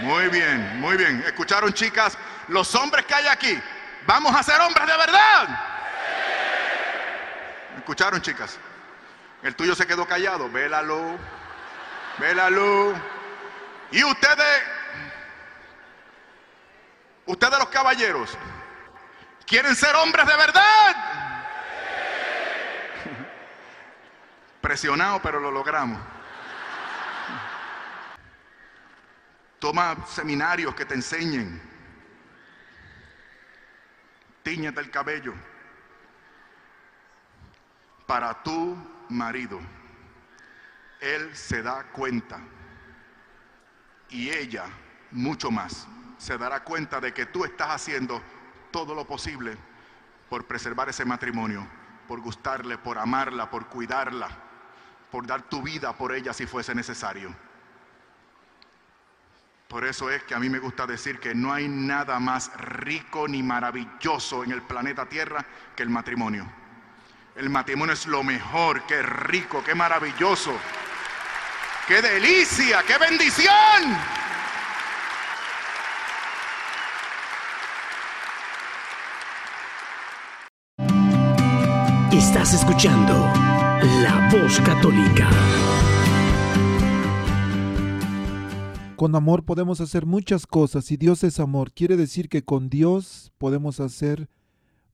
Muy bien, muy bien. ¿Escucharon chicas? Los hombres que hay aquí, vamos a ser hombres de verdad. ¿Escucharon chicas? El tuyo se quedó callado. Vélalo. Vélalo. Y ustedes, ustedes los caballeros, ¿quieren ser hombres de verdad? Presionado, pero lo logramos. Toma seminarios que te enseñen. Tíñete el cabello para tu marido. Él se da cuenta y ella mucho más se dará cuenta de que tú estás haciendo todo lo posible por preservar ese matrimonio, por gustarle, por amarla, por cuidarla, por dar tu vida por ella si fuese necesario. Por eso es que a mí me gusta decir que no hay nada más rico ni maravilloso en el planeta Tierra que el matrimonio. El matrimonio es lo mejor, qué rico, qué maravilloso. ¡Qué delicia! ¡Qué bendición! Estás escuchando La Voz Católica. Con amor podemos hacer muchas cosas. Si Dios es amor, quiere decir que con Dios podemos hacer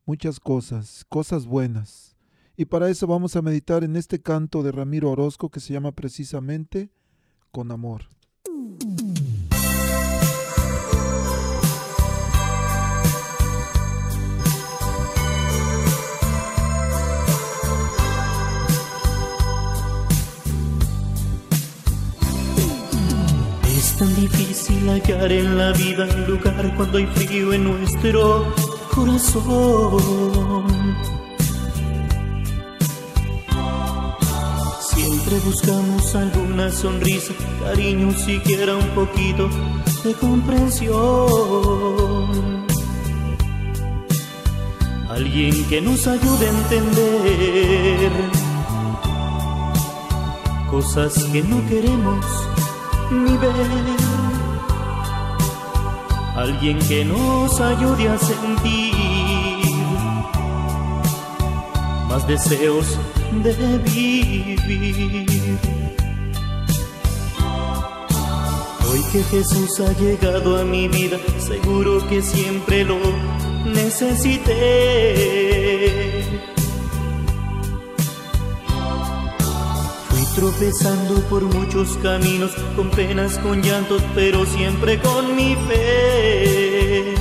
muchas cosas, cosas buenas. Y para eso vamos a meditar en este canto de Ramiro Orozco que se llama precisamente Con amor. Tan difícil hallar en la vida un lugar cuando hay frío en nuestro corazón. Siempre buscamos alguna sonrisa, cariño, siquiera un poquito de comprensión. Alguien que nos ayude a entender cosas que no queremos ni ver. Alguien que nos ayude a sentir más deseos de vivir. Hoy que Jesús ha llegado a mi vida, seguro que siempre lo necesité. Tropezando por muchos caminos, con penas, con llantos, pero siempre con mi fe.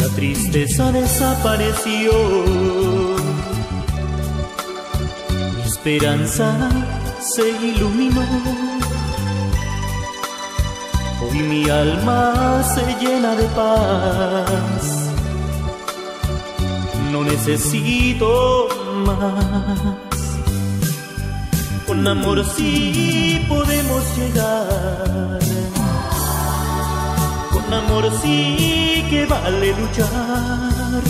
La tristeza desapareció. Mi esperanza se iluminó. Hoy mi alma se llena de paz. No necesito Con amor sí podemos llegar. Con amor sí que vale luchar.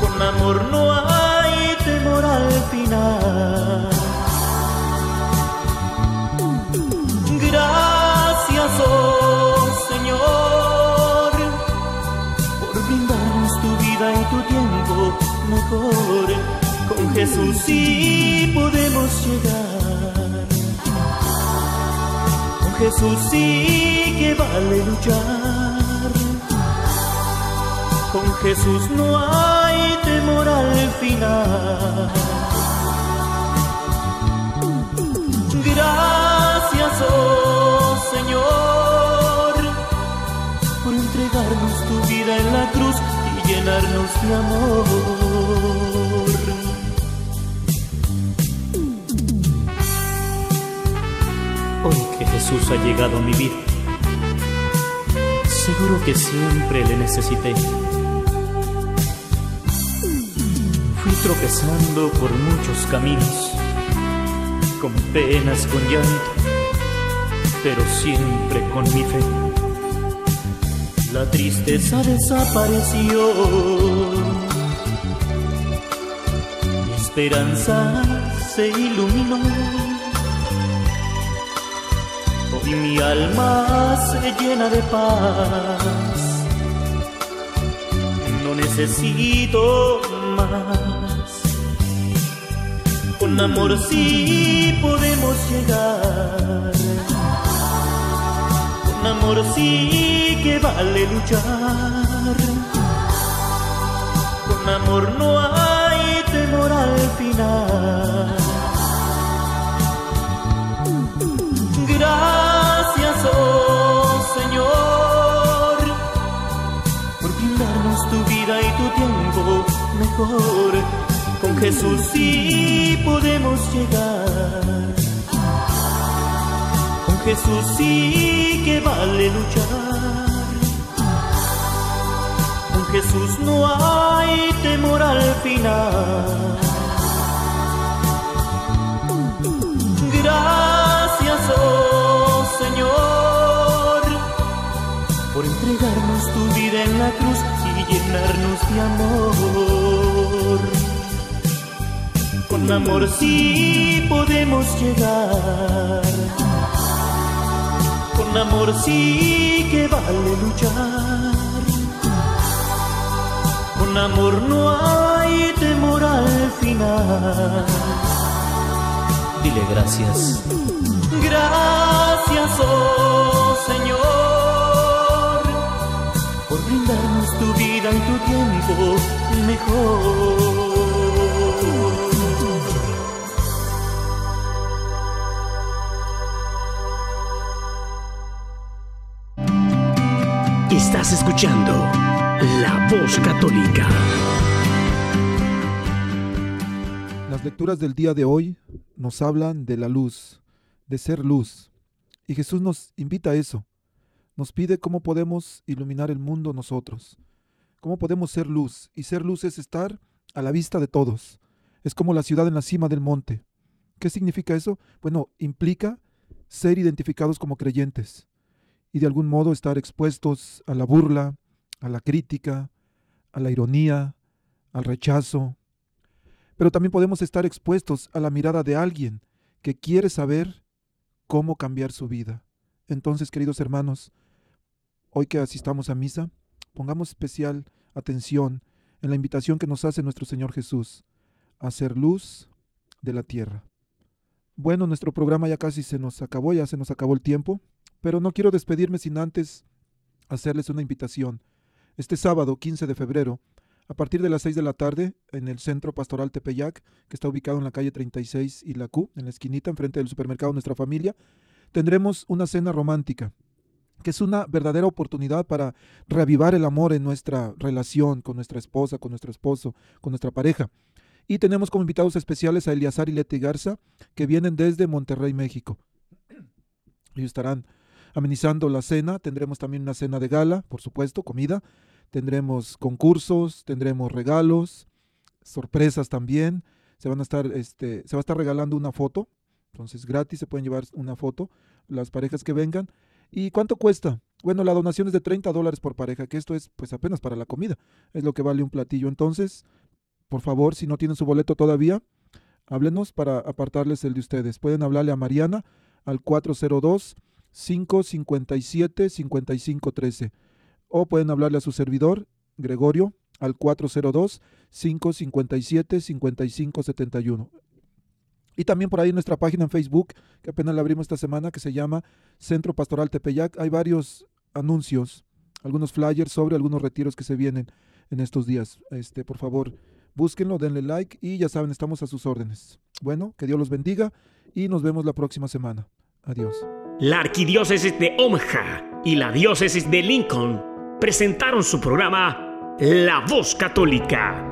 Con amor no hay temor al final. Gracias, oh Señor, por brindarnos tu vida y tu tiempo Con Jesús sí podemos llegar. Con Jesús sí que vale luchar. Con Jesús no hay temor al final. Gracias, oh Señor, por entregarnos tu vida en la cruz y llenarnos de amor. Hoy que Jesús ha llegado a mi vida, seguro que siempre le necesité. Fui tropezando por muchos caminos, con penas, con llanto, pero siempre con mi fe. La tristeza desapareció. Esperanza se iluminó. Hoy mi alma se llena de paz. No necesito más. Con amor sí podemos llegar. Con amor sí que vale luchar. Con amor no hay Gracias, oh Señor, por brindarnos tu vida y tu tiempo mejor. Con Jesús sí podemos llegar. Con Jesús sí que vale luchar. Con Jesús no hay temor al final. Entregarnos tu vida en la cruz y llenarnos de amor. Con amor sí podemos llegar. Con amor sí que vale luchar. Con amor no hay temor al final. Dile gracias. Gracias, oh Señor, tu vida y tu tiempo mejor. Estás escuchando La Voz Católica. Las lecturas del día de hoy nos hablan de la luz, de ser luz. Y Jesús nos invita a eso. Nos pide cómo podemos iluminar el mundo nosotros. Cómo podemos ser luz. Y ser luz es estar a la vista de todos. Es como la ciudad en la cima del monte. ¿Qué significa eso? Bueno, implica ser identificados como creyentes y de algún modo estar expuestos a la burla, a la crítica, a la ironía, al rechazo. Pero también podemos estar expuestos a la mirada de alguien que quiere saber cómo cambiar su vida. Entonces, queridos hermanos, hoy que asistamos a misa, pongamos especial atención en la invitación que nos hace nuestro Señor Jesús a ser luz de la tierra. Bueno, nuestro programa ya casi se nos acabó, ya se nos acabó el tiempo, pero no quiero despedirme sin antes hacerles una invitación. Este sábado, 15 de febrero, a partir de las 6 de la tarde, en el Centro Pastoral Tepeyac, que está ubicado en la calle 36 y la Q, en la esquinita, enfrente del supermercado Nuestra Familia, tendremos una cena romántica, que es una verdadera oportunidad para reavivar el amor en nuestra relación con nuestra esposa, con nuestro esposo, con nuestra pareja. Y tenemos como invitados especiales a Eliazar y Leti Garza, que vienen desde Monterrey, México. Ellos estarán amenizando la cena. Tendremos también una cena de gala, por supuesto, comida. Tendremos concursos, tendremos regalos, sorpresas también. Se van a estar, este, se va a estar regalando una foto. Entonces, gratis se pueden llevar una foto las parejas que vengan. ¿Y cuánto cuesta? Bueno, la donación es de 30 dólares por pareja, que esto es pues apenas para la comida. Es lo que vale un platillo. Entonces, por favor, si no tienen su boleto todavía, háblenos para apartarles el de ustedes. Pueden hablarle a Mariana al 402 557 5513 o pueden hablarle a su servidor Gregorio al 402 557 5571. Y también por ahí nuestra página en Facebook, que apenas la abrimos esta semana, que se llama Centro Pastoral Tepeyac, hay varios anuncios, algunos flyers sobre algunos retiros que se vienen en estos días. Este, por favor, búsquenlo, denle like y ya saben, estamos a sus órdenes. Bueno, que Dios los bendiga y nos vemos la próxima semana. Adiós. La Arquidiócesis de Omaha y la Diócesis de Lincoln presentaron su programa La Voz Católica,